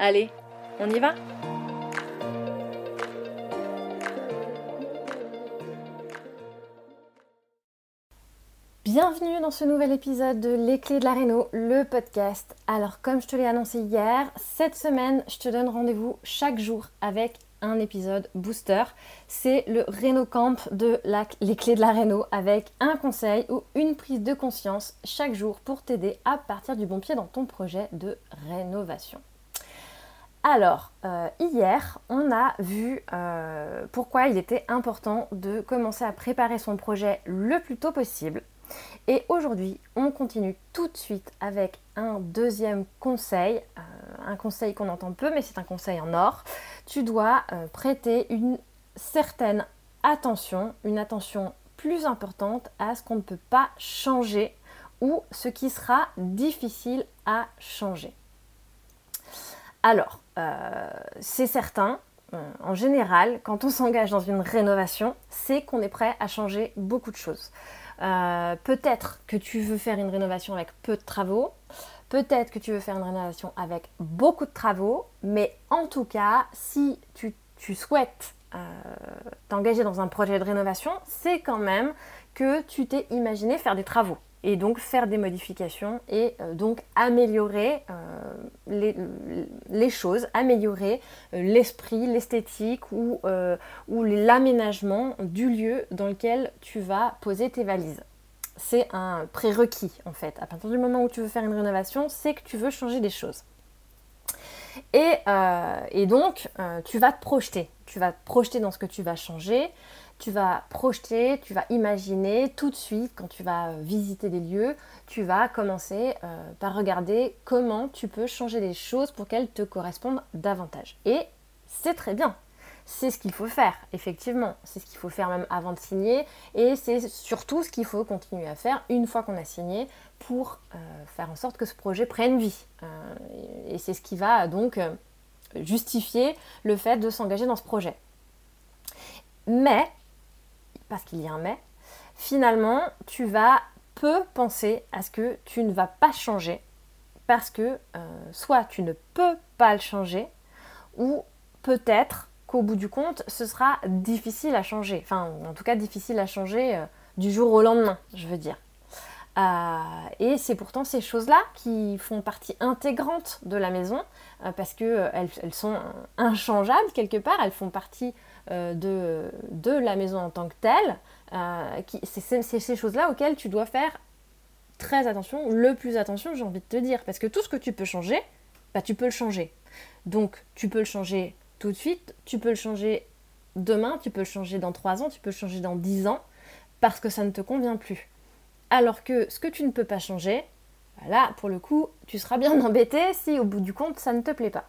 Allez, on y va Bienvenue dans ce nouvel épisode de Les Clés de la Réno, le podcast. Alors comme je te l'ai annoncé hier, cette semaine, je te donne rendez-vous chaque jour avec un épisode booster. C'est le Réno Camp de Les Clés de la Réno avec un conseil ou une prise de conscience chaque jour pour t'aider à partir du bon pied dans ton projet de rénovation. Alors, euh, hier, on a vu euh, pourquoi il était important de commencer à préparer son projet le plus tôt possible. Et aujourd'hui, on continue tout de suite avec un deuxième conseil, euh, un conseil qu'on entend peu, mais c'est un conseil en or. Tu dois prêter une certaine attention, une attention plus importante à ce qu'on ne peut pas changer ou ce qui sera difficile à changer. Alors, c'est certain, euh, en général, quand on s'engage dans une rénovation, c'est qu'on est prêt à changer beaucoup de choses. Euh, peut-être que tu veux faire une rénovation avec peu de travaux, peut-être que tu veux faire une rénovation avec beaucoup de travaux, mais en tout cas, si tu souhaites t'engager dans un projet de rénovation, c'est quand même que tu t'es imaginé faire des travaux et donc faire des modifications et euh, donc améliorer euh, les, choses, améliorer euh, l'esprit, l'esthétique ou, ou l'aménagement du lieu dans lequel tu vas poser tes valises. C'est un prérequis en fait. À partir du moment où tu veux faire une rénovation, c'est que tu veux changer des choses. Et, et donc, tu vas te projeter. Tu vas te projeter dans ce que tu vas changer tu vas projeter, tu vas imaginer tout de suite quand tu vas euh, visiter des lieux, tu vas commencer euh, par regarder comment tu peux changer des choses pour qu'elles te correspondent davantage. Et c'est très bien. C'est ce qu'il faut faire, effectivement. C'est ce qu'il faut faire même avant de signer. Et c'est surtout ce qu'il faut continuer à faire une fois qu'on a signé pour euh, faire en sorte que ce projet prenne vie. et c'est ce qui va donc justifier le fait de s'engager dans ce projet. Mais parce qu'il y a un mais, finalement, tu vas peu penser à ce que tu ne vas pas changer parce que euh, soit tu ne peux pas le changer ou peut-être qu'au bout du compte, ce sera difficile à changer. Enfin, en tout cas, difficile à changer euh, du jour au lendemain, je veux dire. Euh, et c'est pourtant ces choses-là qui font partie intégrante de la maison parce qu'elles elles sont inchangeables quelque part, elles font partie de, de, la maison en tant que telle. Euh, c'est ces choses-là auxquelles tu dois faire très attention, le plus attention, j'ai envie de te dire. Parce que tout ce que tu peux changer, bah, tu peux le changer. Donc, tu peux le changer tout de suite, tu peux le changer demain, tu peux le changer dans 3 ans, tu peux le changer dans 10 ans, parce que ça ne te convient plus. Alors que ce que tu ne peux pas changer, bah là, pour le coup, tu seras bien embêté si au bout du compte, ça ne te plaît pas.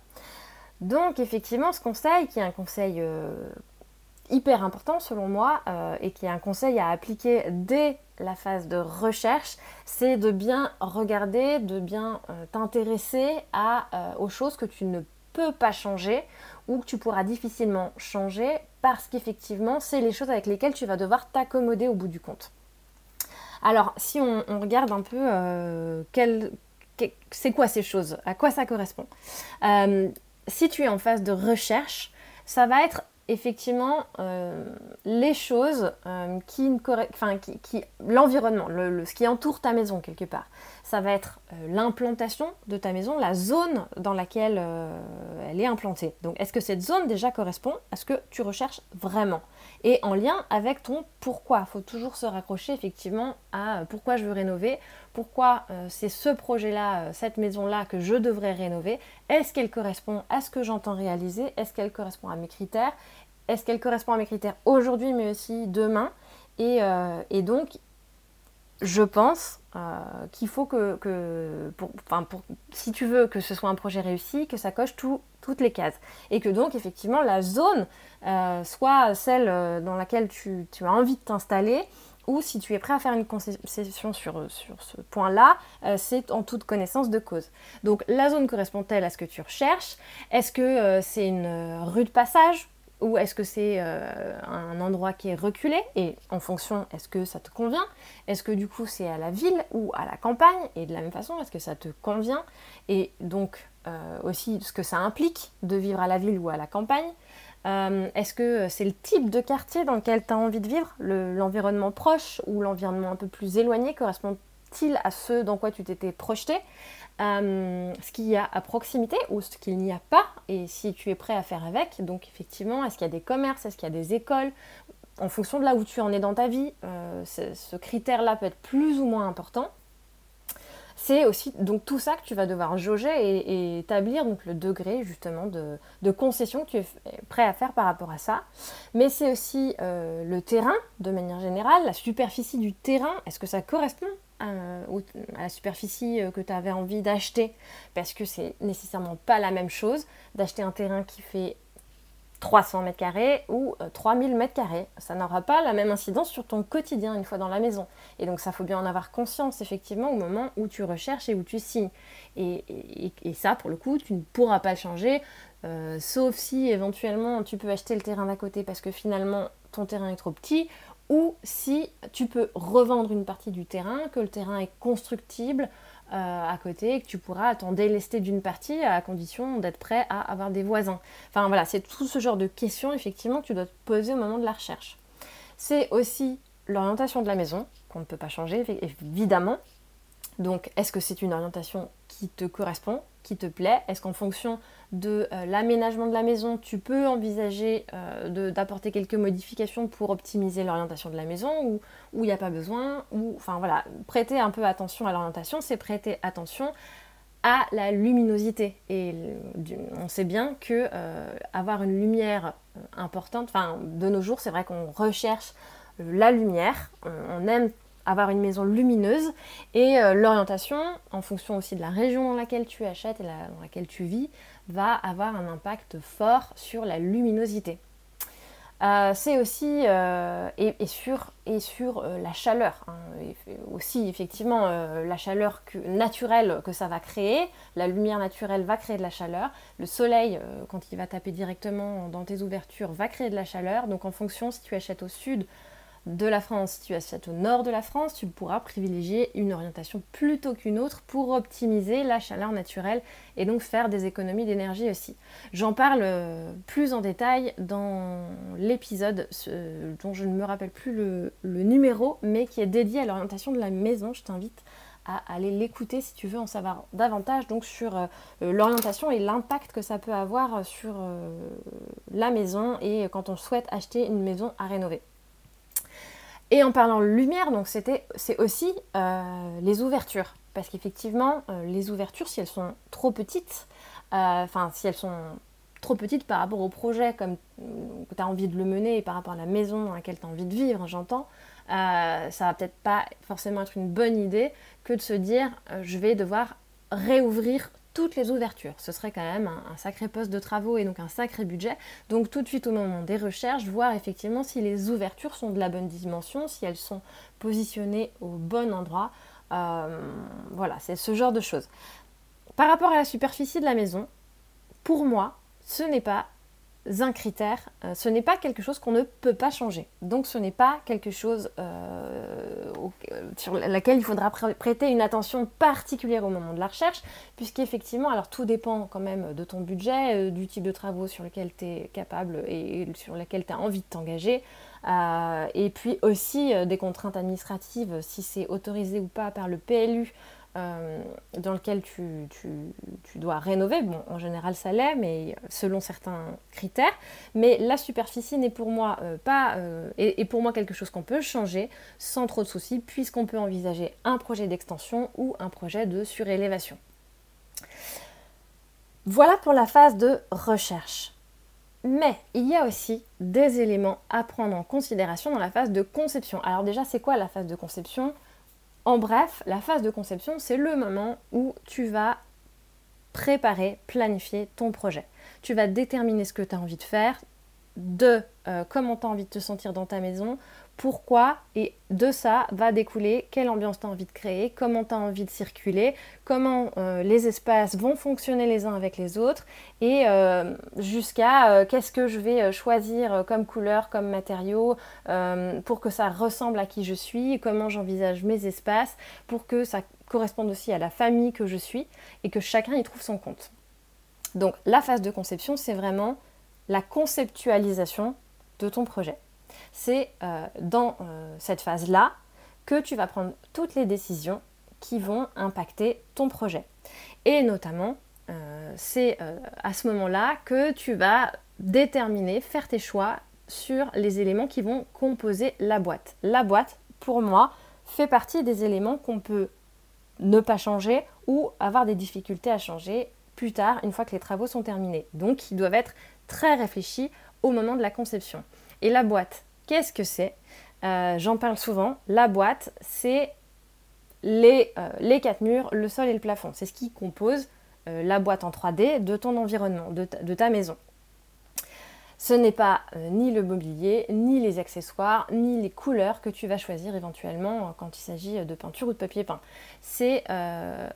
Donc effectivement, ce conseil, qui est un conseil euh, hyper important selon moi euh, et qui est un conseil à appliquer dès la phase de recherche, c'est de bien regarder, de bien euh, t'intéresser aux choses que tu ne peux pas changer ou que tu pourras difficilement changer parce qu'effectivement, c'est les choses avec lesquelles tu vas devoir t'accommoder au bout du compte. Alors, si on, regarde un peu c'est quoi ces choses, à quoi ça correspond? Si tu es en phase de recherche, ça va être effectivement les choses qui, enfin, qui, l'environnement, ce qui entoure ta maison quelque part. Ça va être l'implantation de ta maison, la zone dans laquelle elle est implantée. Donc est-ce que cette zone déjà correspond à ce que tu recherches vraiment? Et en lien avec ton pourquoi. Il faut toujours se raccrocher effectivement à euh, pourquoi je veux rénover, pourquoi euh, c'est ce projet-là, euh, cette maison-là que je devrais rénover. Est-ce qu'elle correspond à ce que j'entends réaliser? Est-ce qu'elle correspond à mes critères? Est-ce qu'elle correspond à mes critères aujourd'hui mais aussi demain? Et, donc, je pense qu'il faut que, si tu veux que ce soit un projet réussi, que ça coche toutes les cases. Et que donc, effectivement, la zone euh, soit celle euh, dans laquelle tu, as envie de t'installer, ou si tu es prêt à faire une concession sur, ce point-là, euh, c'est en toute connaissance de cause. Donc la zone correspond-elle à ce que tu recherches? Est-ce que c'est une rue de passage? Ou est-ce que c'est un endroit qui est reculé et en fonction, est-ce que ça te convient? Est-ce que du coup c'est à la ville ou à la campagne? Et de la même façon, est-ce que ça te convient? Et donc aussi ce que ça implique de vivre à la ville ou à la campagne euh, est-ce que c'est le type de quartier dans lequel tu as envie de vivre? L'environnement proche ou l'environnement un peu plus éloigné à ce dans quoi tu t'étais projeté euh, Ce qu'il y a à proximité ou ce qu'il n'y a pas Et si tu es prêt à faire avec, donc effectivement, est-ce qu'il y a des commerces Est-ce qu'il y a des écoles En fonction de là où tu en es dans ta vie, euh, ce critère-là peut être plus ou moins important c'est aussi donc tout ça que tu vas devoir jauger et, établir donc le degré justement de, concession que tu es prêt à faire par rapport à ça. Mais c'est aussi euh, le terrain de manière générale, la superficie du terrain. Est-ce que ça correspond à, à la superficie euh, que tu avais envie d'acheter? Parce que c'est nécessairement pas la même chose d'acheter un terrain qui fait 300 mètres carrés ou 3000 euh, mètres carrés. Ça n'aura pas la même incidence sur ton quotidien une fois dans la maison. Et donc ça faut bien en avoir conscience effectivement au moment où tu recherches et où tu signes. Et, ça pour le coup tu ne pourras pas changer, euh, sauf si éventuellement tu peux acheter le terrain d'à côté parce que finalement ton terrain est trop petit, ou si tu peux revendre une partie du terrain, que le terrain est constructible à côté et que tu pourras t'en délester d'une partie à condition d'être prêt à avoir des voisins. Enfin voilà, c'est tout ce genre de questions effectivement que tu dois te poser au moment de la recherche. C'est aussi l'orientation de la maison qu'on ne peut pas changer évidemment. Donc est-ce que c'est une orientation qui te correspond, qui te plaît? Est-ce qu'en fonction de euh, l'aménagement de la maison, tu peux envisager euh, d'apporter quelques modifications pour optimiser l'orientation de la maison ou il n'y a pas besoin ou enfin voilà, prêter un peu attention à l'orientation, c'est prêter attention à la luminosité et on sait bien que euh, avoir une lumière importante, enfin de nos jours c'est vrai qu'on recherche la lumière, on aime avoir une maison lumineuse et l'orientation en fonction aussi de la région dans laquelle tu achètes et dans laquelle tu vis va avoir un impact fort sur la luminosité. Euh, c'est aussi euh, et, sur, et sur euh, la chaleur. Hein. aussi effectivement la chaleur naturelle que ça va créer. La lumière naturelle va créer de la chaleur. Le soleil, quand il va taper directement dans tes ouvertures, va créer de la chaleur. Donc en fonction, si tu achètes au sud, de la France, si tu achètes au nord de la France, tu pourras privilégier une orientation plutôt qu'une autre pour optimiser la chaleur naturelle et donc faire des économies d'énergie aussi. J'en parle euh, plus en détail dans l'épisode dont je ne me rappelle plus le, numéro, mais qui est dédié à l'orientation de la maison. Je t'invite à aller l'écouter si tu veux en savoir davantage donc sur euh, l'orientation et l'impact que ça peut avoir sur euh, la maison et quand on souhaite acheter une maison à rénover. Et en parlant lumière, donc c'était, c'est aussi euh, les ouvertures. Parce qu'effectivement, euh, les ouvertures, si elles sont trop petites, euh, enfin si elles sont trop petites par rapport au projet comme tu as envie de le mener et par rapport à la maison dans laquelle tu as envie de vivre, j'entends, ça va peut-être pas forcément être une bonne idée que de se dire je vais devoir réouvrir toutes les ouvertures. Ce serait quand même un, sacré poste de travaux et donc un sacré budget. Donc tout de suite au moment des recherches, voir effectivement si les ouvertures sont de la bonne dimension, si elles sont positionnées au bon endroit. Euh, voilà, c'est ce genre de choses. Par rapport à la superficie de la maison, pour moi, ce n'est pas un critère, euh, ce n'est pas quelque chose qu'on ne peut pas changer. Donc ce n'est pas quelque chose euh, sur laquelle il faudra prêter une attention particulière au moment de la recherche, puisqu'effectivement, alors tout dépend quand même de ton budget, du type de travaux sur lesquels tu es capable et, sur lesquels tu as envie de t'engager. et puis aussi des contraintes administratives, si c'est autorisé ou pas par le PLU euh, dans lequel tu, dois rénover. Bon, en général, ça l'est, mais selon certains critères. Mais la superficie n'est pour moi euh, pas euh, est, pour moi quelque chose qu'on peut changer sans trop de soucis, puisqu'on peut envisager un projet d'extension ou un projet de surélévation. Voilà pour la phase de recherche. Mais il y a aussi des éléments à prendre en considération dans la phase de conception. Alors déjà, c'est quoi la phase de conception? En bref, la phase de conception, c'est le moment où tu vas préparer, planifier ton projet. Tu vas déterminer ce que tu as envie de faire, de euh, comment tu as envie de te sentir dans ta maison, pourquoi, et de ça va découler quelle ambiance tu as envie de créer, comment tu as envie de circuler, comment euh, les espaces vont fonctionner les uns avec les autres, et euh, jusqu'à qu'est-ce que je vais choisir comme couleur, comme matériau, pour que ça ressemble à qui je suis, comment j'envisage mes espaces, pour que ça corresponde aussi à la famille que je suis, et que chacun y trouve son compte. Donc la phase de conception, c'est vraiment la conceptualisation de ton projet. C'est euh, dans euh, cette phase-là que tu vas prendre toutes les décisions qui vont impacter ton projet. Et notamment, euh, c'est à ce moment-là que tu vas déterminer, faire tes choix sur les éléments qui vont composer la boîte. La boîte, pour moi, fait partie des éléments qu'on peut ne pas changer ou avoir des difficultés à changer plus tard, une fois que les travaux sont terminés. Donc, ils doivent être très réfléchi au moment de la conception. Et la boîte, qu'est-ce que c'est? Euh, J'en parle souvent. La boîte, c'est les, euh, les, quatre murs, le sol et le plafond. C'est ce qui compose euh, la boîte en 3D de ton environnement, de ta, maison. Ce n'est pas ni le mobilier, ni les accessoires, ni les couleurs que tu vas choisir éventuellement quand il s'agit de peinture ou de papier peint. C'est le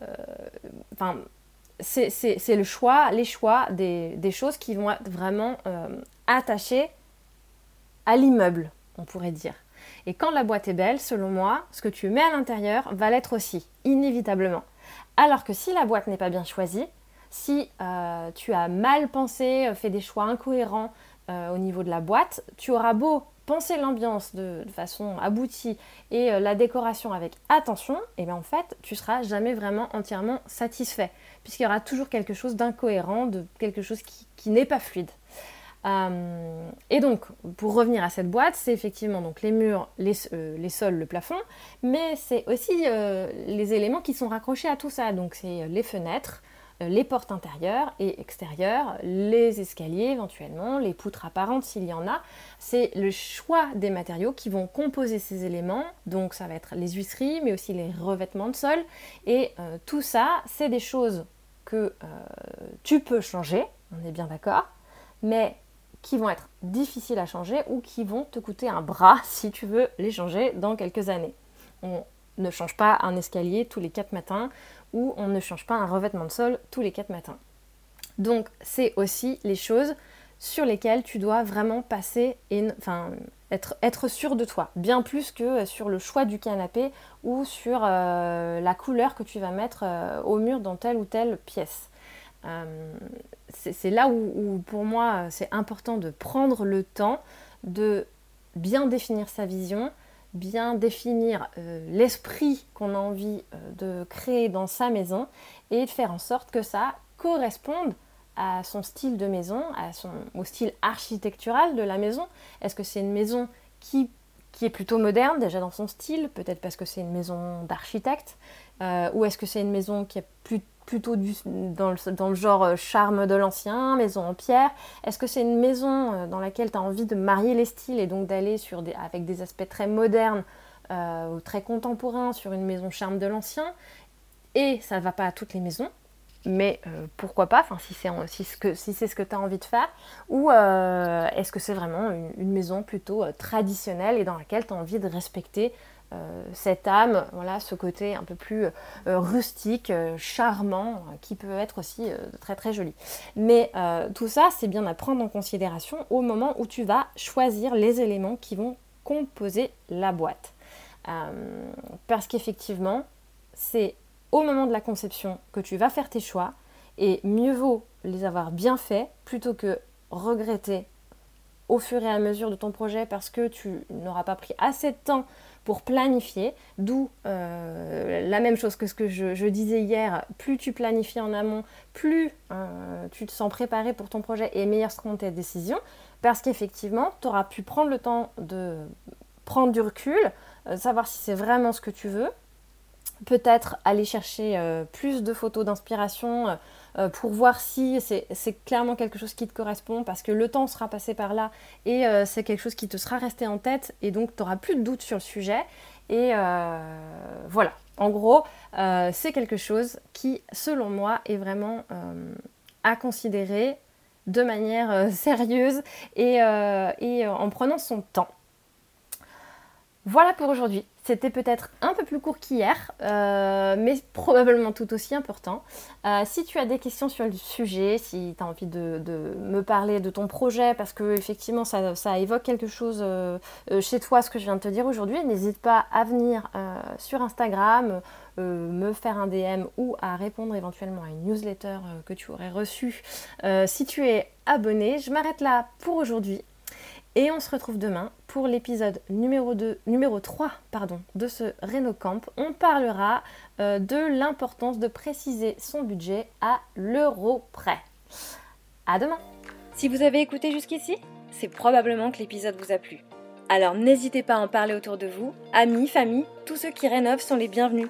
choix, les choix des, choses qui vont être vraiment attachées à l'immeuble, on pourrait dire. Et quand la boîte est belle, selon moi, ce que tu mets à l'intérieur va l'être aussi, inévitablement. Alors que si la boîte n'est pas bien choisie, si euh, tu as mal pensé, fait des choix incohérents euh, au niveau de la boîte, tu auras beau penser l'ambiance de, façon aboutie et euh, la décoration avec attention, et eh bien en fait, tu seras jamais vraiment entièrement satisfait, puisqu'il y aura toujours quelque chose d'incohérent, de quelque chose qui, n'est pas fluide. Euh, et donc, pour revenir à cette boîte, c'est effectivement donc les murs, les, euh, les sols, le plafond, mais c'est aussi les éléments qui sont raccrochés à tout ça. Donc, c'est les fenêtres, euh, les portes intérieures et extérieures, les escaliers éventuellement, les poutres apparentes s'il y en a. C'est le choix des matériaux qui vont composer ces éléments. Donc ça va être les huisseries, mais aussi les revêtements de sol. Et euh, tout ça, c'est des choses que euh, tu peux changer, on est bien d'accord, mais qui vont être difficiles à changer ou qui vont te coûter un bras si tu veux les changer dans quelques années. On ne change pas un escalier tous les quatre matins où on ne change pas un revêtement de sol tous les 4 matins. Donc c'est aussi les choses sur lesquelles tu dois vraiment passer, enfin être, sûr de toi, bien plus que sur le choix du canapé ou sur euh, la couleur que tu vas mettre euh, au mur dans telle ou telle pièce. Euh, c'est là où, pour moi c'est important de prendre le temps de bien définir sa vision, bien définir euh, l'esprit qu'on a envie euh, de créer dans sa maison et de faire en sorte que ça corresponde à son style de maison, à son, au style architectural de la maison. Est-ce que c'est une maison qui, qui, est plutôt moderne déjà dans son style, peut-être parce que c'est une maison d'architecte, euh, ou est-ce que c'est une maison qui est plus plutôt du, dans, le, genre euh, charme de l'ancien, maison en pierre. Est-ce que c'est une maison euh, dans laquelle tu as envie de marier les styles et donc d'aller sur avec des aspects très modernes euh, ou très contemporains sur une maison charme de l'ancien? Et ça ne va pas à toutes les maisons, mais pourquoi pas, si c'est si ce que, si ce que tu as envie de faire, ou est-ce que c'est vraiment une, maison plutôt traditionnelle et dans laquelle tu as envie de respecter cette âme, voilà, ce côté un peu plus rustique, charmant, qui peut être aussi très très joli. Mais tout ça, c'est bien à prendre en considération au moment où tu vas choisir les éléments qui vont composer la boîte. parce qu'effectivement, c'est au moment de la conception que tu vas faire tes choix et mieux vaut les avoir bien faits plutôt que regretter au fur et à mesure de ton projet parce que tu n'auras pas pris assez de temps pour planifier, d'où euh, la même chose que ce que je, disais hier, plus tu planifies en amont, plus euh, tu te sens préparé pour ton projet et meilleures seront tes décisions, parce qu'effectivement, tu auras pu prendre le temps de prendre du recul, euh, savoir si c'est vraiment ce que tu veux, peut-être aller chercher plus de photos d'inspiration euh, pour voir si c'est clairement quelque chose qui te correspond parce que le temps sera passé par là et euh, c'est quelque chose qui te sera resté en tête et donc tu n'auras plus de doute sur le sujet. Et euh, voilà, en gros, c'est quelque chose qui, selon moi, est vraiment à considérer de manière sérieuse et en prenant son temps. Voilà pour aujourd'hui. C'était peut-être un peu plus court qu'hier, euh, mais probablement tout aussi important. Euh, si tu as des questions sur le sujet, si tu as envie de, me parler de ton projet, parce que effectivement ça, évoque quelque chose euh, chez toi, ce que je viens de te dire aujourd'hui, n'hésite pas à venir sur Instagram, me faire un DM ou à répondre éventuellement à une newsletter que tu aurais reçue si tu es abonné. Je m'arrête là pour aujourd'hui. Et on se retrouve demain pour l'épisode numéro, 2, numéro 3 pardon, de ce RenoCamp. On parlera euh, de l'importance de préciser son budget à l'euro près. À demain Si vous avez écouté jusqu'ici, c'est probablement que l'épisode vous a plu. Alors n'hésitez pas à en parler autour de vous, amis, famille, tous ceux qui rénovent sont les bienvenus.